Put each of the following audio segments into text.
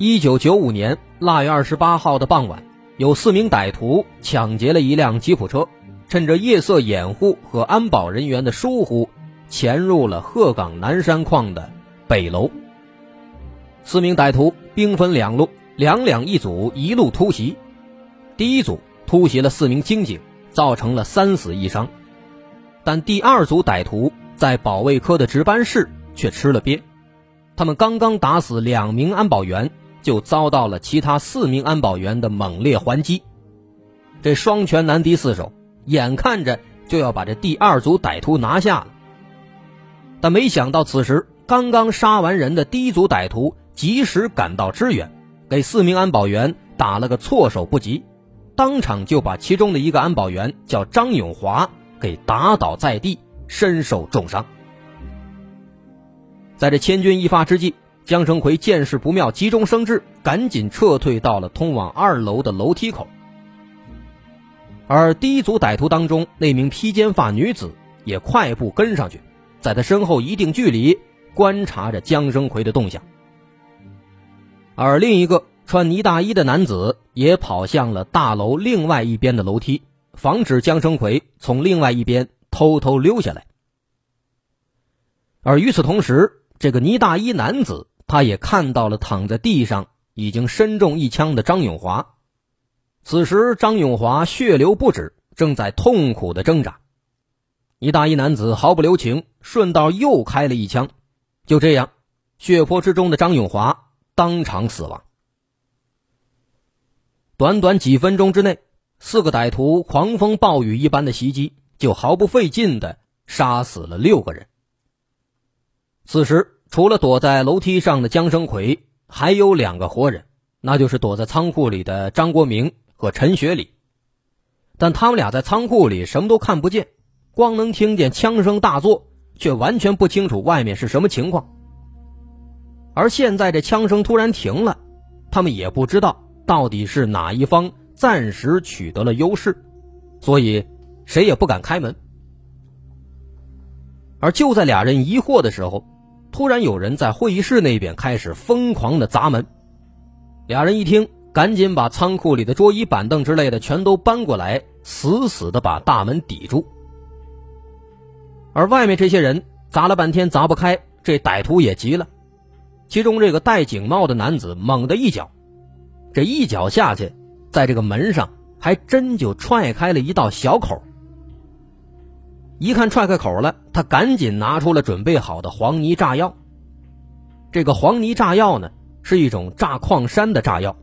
一九九五年腊月二十八号的傍晚，有四名歹徒抢劫了一辆吉普车，趁着夜色掩护和安保人员的疏忽，潜入了鹤岗南山矿的北楼。四名歹徒兵分两路，两两一组，一路突袭。第一组突袭了四名刑警，造成了三死一伤。但第二组歹徒在保卫科的值班室却吃了瘪，他们刚刚打死两名安保员，就遭到了其他四名安保员的猛烈还击。这双拳难敌四手，眼看着就要把这第二组歹徒拿下了。但没想到，此时刚刚杀完人的第一组歹徒及时赶到支援，给四名安保员打了个措手不及，当场就把其中的一个安保员叫张永华。给打倒在地，身受重伤。在这千钧一发之际，江生奎见势不妙，急中生智，赶紧撤退到了通往二楼的楼梯口。而第一组歹徒当中那名披肩发女子也快步跟上去，在他身后一定距离观察着江生奎的动向。而另一个穿呢大衣的男子也跑向了大楼另外一边的楼梯。防止江生奎从另外一边偷偷溜下来，而与此同时，这个呢大衣男子他也看到了躺在地上已经身中一枪的张永华。此时，张永华血流不止，正在痛苦的挣扎。一大衣男子毫不留情，顺道又开了一枪。就这样，血泊之中的张永华当场死亡。短短几分钟之内。四个歹徒狂风暴雨一般的袭击，就毫不费劲的杀死了六个人。此时，除了躲在楼梯上的江生奎，还有两个活人，那就是躲在仓库里的张国明和陈学礼。但他们俩在仓库里什么都看不见，光能听见枪声大作，却完全不清楚外面是什么情况。而现在这枪声突然停了，他们也不知道到底是哪一方。暂时取得了优势，所以谁也不敢开门。而就在俩人疑惑的时候，突然有人在会议室那边开始疯狂的砸门。俩人一听，赶紧把仓库里的桌椅板凳之类的全都搬过来，死死的把大门抵住。而外面这些人砸了半天砸不开，这歹徒也急了。其中这个戴警帽的男子猛地一脚，这一脚下去。在这个门上还真就踹开了一道小口。一看踹开口了，他赶紧拿出了准备好的黄泥炸药。这个黄泥炸药呢，是一种炸矿山的炸药，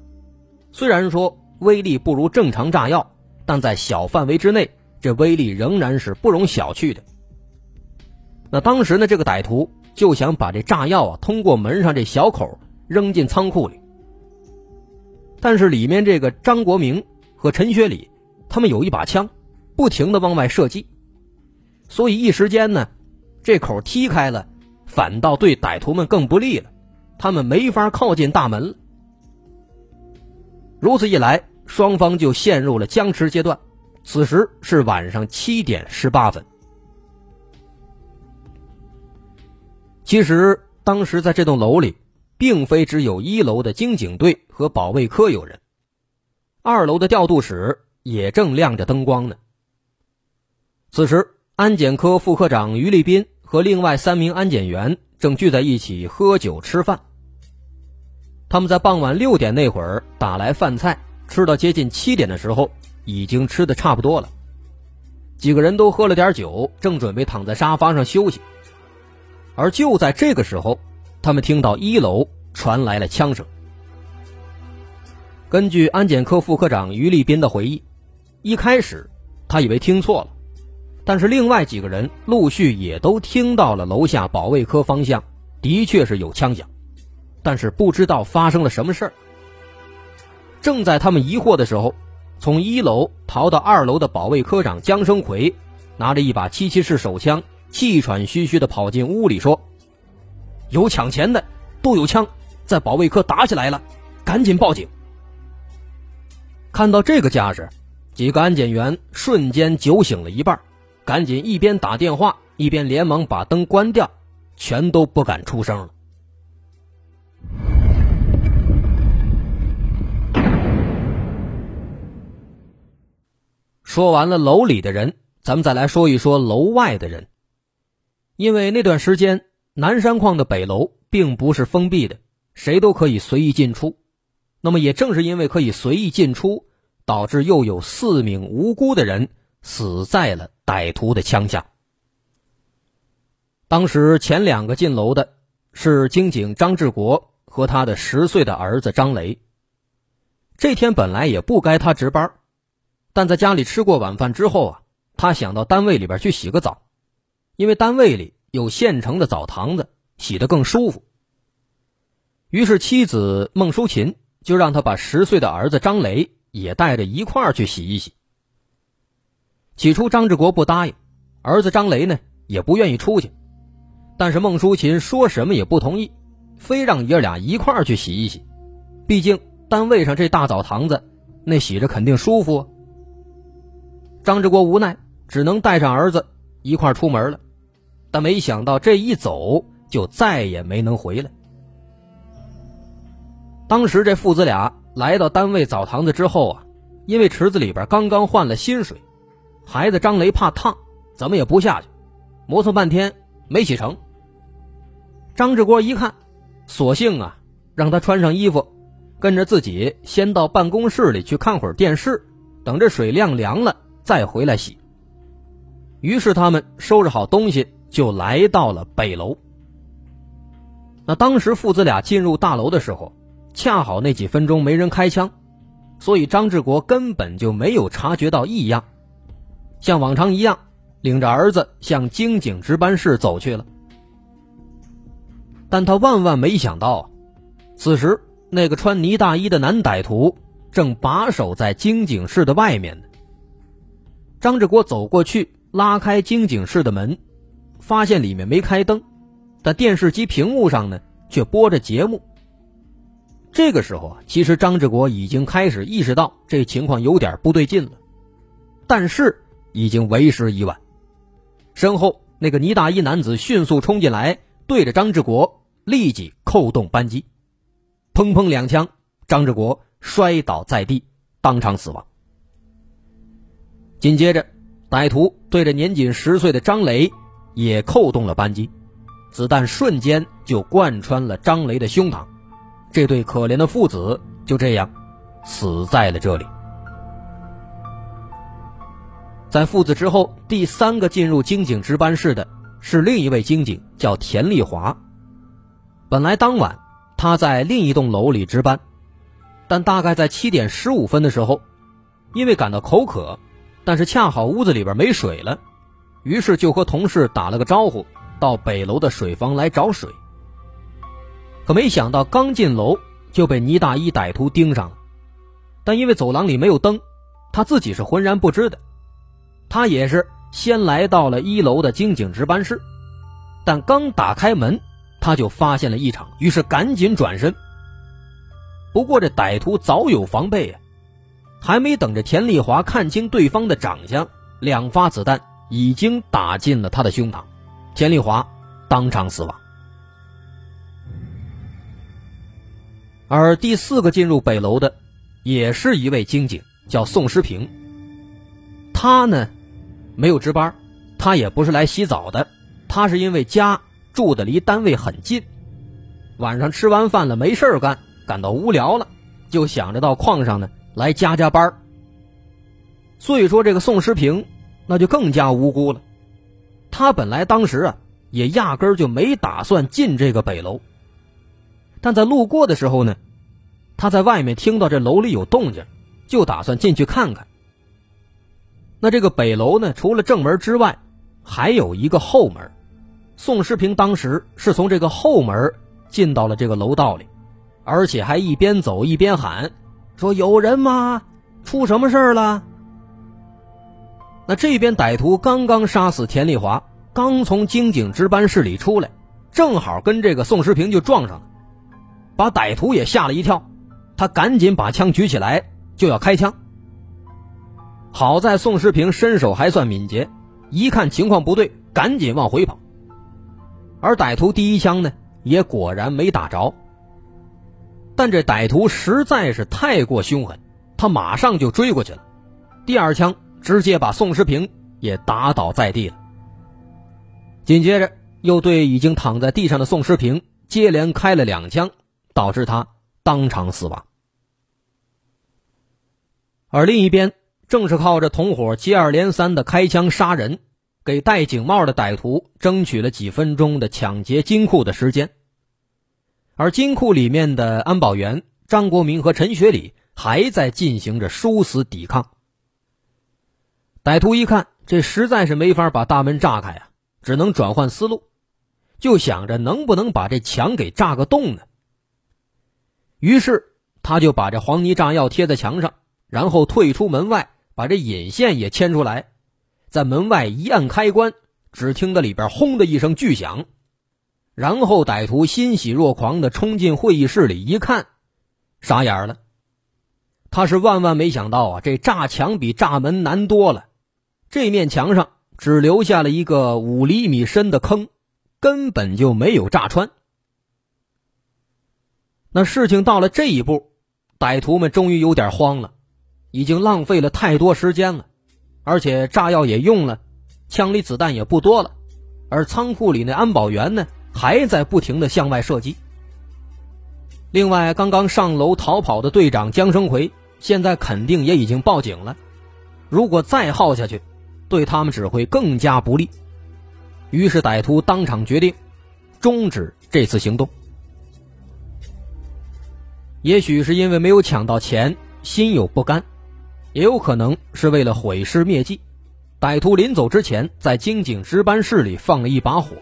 虽然说威力不如正常炸药，但在小范围之内，这威力仍然是不容小觑的。那当时呢，这个歹徒就想把这炸药啊，通过门上这小口扔进仓库里。但是里面这个张国明和陈学礼，他们有一把枪，不停的往外射击，所以一时间呢，这口踢开了，反倒对歹徒们更不利了，他们没法靠近大门了。如此一来，双方就陷入了僵持阶段。此时是晚上七点十八分。其实当时在这栋楼里。并非只有一楼的经警队和保卫科有人，二楼的调度室也正亮着灯光呢。此时，安检科副科长于立斌和另外三名安检员正聚在一起喝酒吃饭。他们在傍晚六点那会儿打来饭菜，吃到接近七点的时候，已经吃的差不多了。几个人都喝了点酒，正准备躺在沙发上休息，而就在这个时候。他们听到一楼传来了枪声。根据安检科副科长于立斌的回忆，一开始他以为听错了，但是另外几个人陆续也都听到了楼下保卫科方向的确是有枪响，但是不知道发生了什么事儿。正在他们疑惑的时候，从一楼逃到二楼的保卫科长江生奎，拿着一把七七式手枪，气喘吁吁的跑进屋里说：“有抢钱的，都有枪，在保卫科打起来了，赶紧报警。”看到这个架势，几个安检员瞬间酒醒了一半，赶紧一边打电话，一边连忙把灯关掉，全都不敢出声了。说完了楼里的人，咱们再来说一说楼外的人。因为那段时间南山矿的北楼并不是封闭的，谁都可以随意进出。那么也正是因为可以随意进出，导致又有四名无辜的人死在了歹徒的枪下。当时前两个进楼的是刑警张志国和他的十岁的儿子张雷。这天本来也不该他值班。但在家里吃过晚饭之后啊，他想到单位里边去洗个澡，因为单位里有现成的澡堂子，洗得更舒服。于是妻子孟淑琴就让他把十岁的儿子张雷也带着一块儿去洗一洗。起初张志国不答应，儿子张雷呢也不愿意出去，但是孟淑琴说什么也不同意，非让爷俩一块儿去洗一洗，毕竟单位上这大澡堂子，那洗着肯定舒服。啊张志国无奈，只能带上儿子一块出门了，但没想到这一走就再也没能回来。当时这父子俩来到单位澡堂子之后啊，因为池子里边刚刚换了新水，孩子张雷怕烫，怎么也不下去，磨蹭半天没洗成。张志国一看，索性啊，让他穿上衣服，跟着自己先到办公室里去看会儿电视，等这水晾凉了。再回来洗。于是他们收拾好东西，就来到了北楼。那当时父子俩进入大楼的时候，恰好那几分钟没人开枪，所以张志国根本就没有察觉到异样，像往常一样，领着儿子向京警值班室走去了。但他万万没想到，此时那个穿呢大衣的男歹徒正把守在京警室的外面呢。张志国走过去，拉开经警室的门，发现里面没开灯，但电视机屏幕上呢却播着节目。这个时候啊，其实张志国已经开始意识到这情况有点不对劲了，但是已经为时已晚。身后那个呢大衣男子迅速冲进来，对着张志国立即扣动扳机，砰砰两枪，张志国摔倒在地，当场死亡。紧接着，歹徒对着年仅十岁的张雷也扣动了扳机，子弹瞬间就贯穿了张雷的胸膛，这对可怜的父子就这样死在了这里。在父子之后，第三个进入京警值班室的是另一位京警，叫田丽华。本来当晚他在另一栋楼里值班，但大概在七点十五分的时候，因为感到口渴。但是恰好屋子里边没水了，于是就和同事打了个招呼，到北楼的水房来找水。可没想到刚进楼就被倪大衣歹徒盯上了，但因为走廊里没有灯，他自己是浑然不知的。他也是先来到了一楼的经警值班室，但刚打开门，他就发现了异常，于是赶紧转身。不过这歹徒早有防备呀。还没等着田丽华看清对方的长相，两发子弹已经打进了他的胸膛，田丽华当场死亡。而第四个进入北楼的，也是一位经警，叫宋时平。他呢，没有值班，他也不是来洗澡的，他是因为家住的离单位很近，晚上吃完饭了没事干，感到无聊了，就想着到矿上呢。来加加班所以说这个宋时平那就更加无辜了。他本来当时啊也压根儿就没打算进这个北楼，但在路过的时候呢，他在外面听到这楼里有动静，就打算进去看看。那这个北楼呢，除了正门之外，还有一个后门。宋时平当时是从这个后门进到了这个楼道里，而且还一边走一边喊。说：“有人吗？出什么事儿了？”那这边歹徒刚刚杀死田丽华，刚从经警值班室里出来，正好跟这个宋时平就撞上了，把歹徒也吓了一跳，他赶紧把枪举起来就要开枪。好在宋时平身手还算敏捷，一看情况不对，赶紧往回跑。而歹徒第一枪呢，也果然没打着。但这歹徒实在是太过凶狠，他马上就追过去了，第二枪。直接把宋时平也打倒在地了。紧接着，又对已经躺在地上的宋时平接连开了两枪，导致他当场死亡。而另一边，正是靠着同伙接二连三的开枪杀人，给戴警帽的歹徒争取了几分钟的抢劫金库的时间。而金库里面的安保员张国民和陈学礼还在进行着殊死抵抗。歹徒一看，这实在是没法把大门炸开啊，只能转换思路，就想着能不能把这墙给炸个洞呢？于是他就把这黄泥炸药贴在墙上，然后退出门外，把这引线也牵出来，在门外一按开关，只听得里边轰的一声巨响，然后歹徒欣喜若狂的冲进会议室里一看，傻眼了，他是万万没想到啊，这炸墙比炸门难多了。这面墙上只留下了一个五厘米深的坑，根本就没有炸穿。那事情到了这一步，歹徒们终于有点慌了，已经浪费了太多时间了，而且炸药也用了，枪里子弹也不多了，而仓库里那安保员呢，还在不停的向外射击。另外，刚刚上楼逃跑的队长江生奎，现在肯定也已经报警了，如果再耗下去。对他们只会更加不利，于是歹徒当场决定终止这次行动。也许是因为没有抢到钱，心有不甘，也有可能是为了毁尸灭迹。歹徒临走之前，在经警值班室里放了一把火，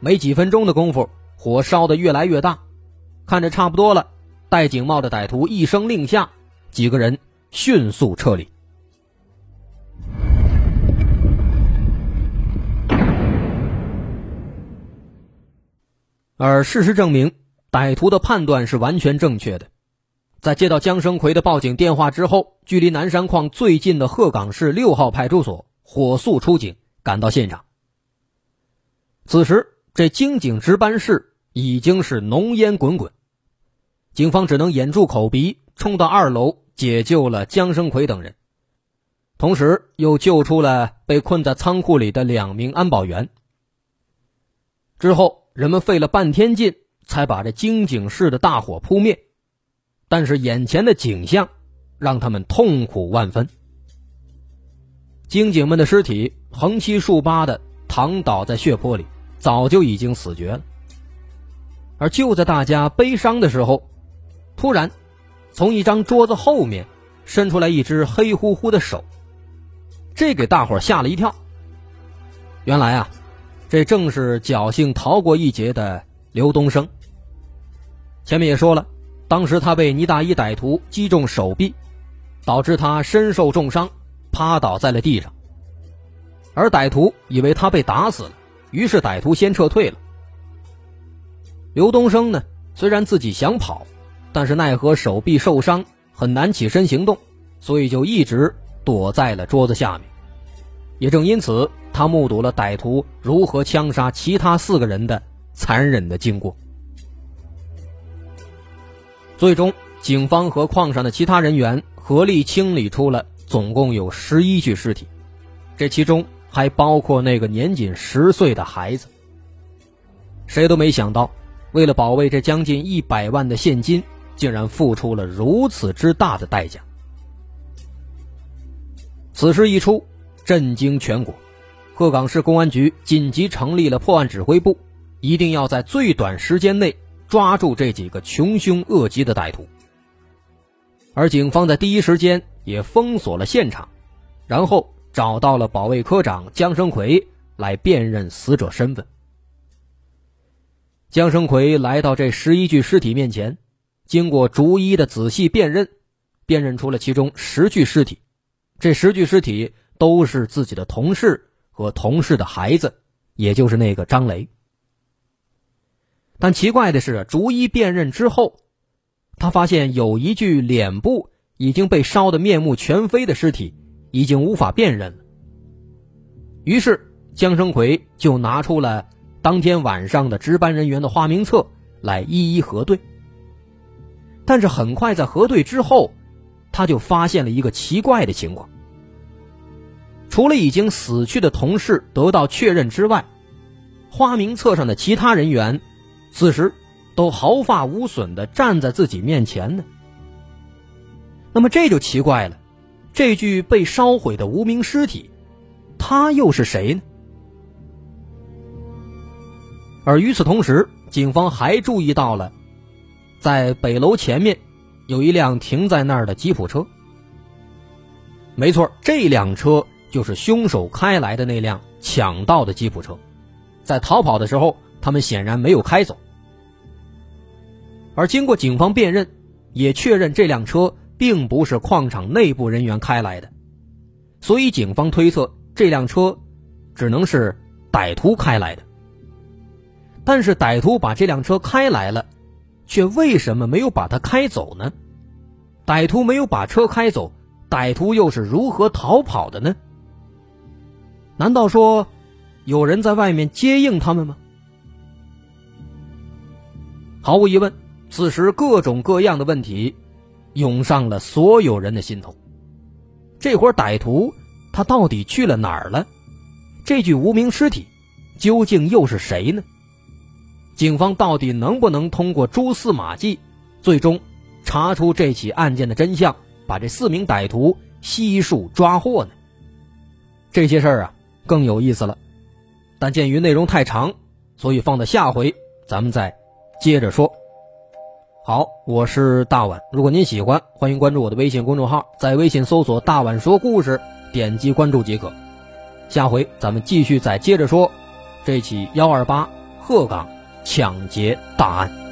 没几分钟的功夫，火烧得越来越大，看着差不多了，戴警帽的歹徒一声令下，几个人迅速撤离。而事实证明，歹徒的判断是完全正确的。在接到姜生奎的报警电话之后，距离南山矿最近的鹤岗市六号派出所火速出警，赶到现场。此时，这经警值班室已经是浓烟滚滚，警方只能掩住口鼻，冲到二楼解救了姜生奎等人，同时又救出了被困在仓库里的两名安保员。之后。人们费了半天劲，才把这经警室的大火扑灭，但是眼前的景象让他们痛苦万分。经警们的尸体横七竖八的躺倒在血泊里，早就已经死绝了。而就在大家悲伤的时候，突然，从一张桌子后面伸出来一只黑乎乎的手，这给大伙吓了一跳。原来啊。这正是侥幸逃过一劫的刘东升。前面也说了，当时他被倪大一歹徒击中手臂，导致他身受重伤，趴倒在了地上。而歹徒以为他被打死了，于是歹徒先撤退了。刘东升呢，虽然自己想跑，但是奈何手臂受伤，很难起身行动，所以就一直躲在了桌子下面。也正因此。他目睹了歹徒如何枪杀其他四个人的残忍的经过。最终，警方和矿上的其他人员合力清理出了总共有十一具尸体，这其中还包括那个年仅十岁的孩子。谁都没想到，为了保卫这将近一百万的现金，竟然付出了如此之大的代价。此事一出，震惊全国。鹤岗市公安局紧急成立了破案指挥部，一定要在最短时间内抓住这几个穷凶恶极的歹徒。而警方在第一时间也封锁了现场，然后找到了保卫科长江生奎来辨认死者身份。江生奎来到这十一具尸体面前，经过逐一的仔细辨认，辨认出了其中十具尸体，这十具尸体都是自己的同事和同事的孩子，也就是那个张雷。但奇怪的是，逐一辨认之后，他发现有一具脸部已经被烧得面目全非的尸体，已经无法辨认了。于是江生奎就拿出了当天晚上的值班人员的花名册来一一核对。但是很快在核对之后，他就发现了一个奇怪的情况：除了已经死去的同事得到确认之外，花名册上的其他人员。此时，都毫发无损的站在自己面前呢。那么这就奇怪了，这具被烧毁的无名尸体，他又是谁呢？而与此同时，警方还注意到了，在北楼前面有一辆停在那儿的吉普车。没错，这辆车就是凶手开来的那辆抢到的吉普车，在逃跑的时候。他们显然没有开走，而经过警方辨认，也确认这辆车并不是矿场内部人员开来的，所以警方推测这辆车只能是歹徒开来的。但是歹徒把这辆车开来了，却为什么没有把它开走呢？歹徒没有把车开走，歹徒又是如何逃跑的呢？难道说有人在外面接应他们吗？毫无疑问，此时各种各样的问题涌上了所有人的心头。这伙歹徒他到底去了哪儿了？这具无名尸体究竟又是谁呢？警方到底能不能通过蛛丝马迹，最终查出这起案件的真相，把这四名歹徒悉数抓获呢？这些事儿啊更有意思了，但鉴于内容太长，所以放到下回咱们再。接着说，好，我是大碗。如果您喜欢，欢迎关注我的微信公众号，在微信搜索“大碗说故事”，点击关注即可。下回咱们继续再接着说这起幺二八鹤岗抢劫大案。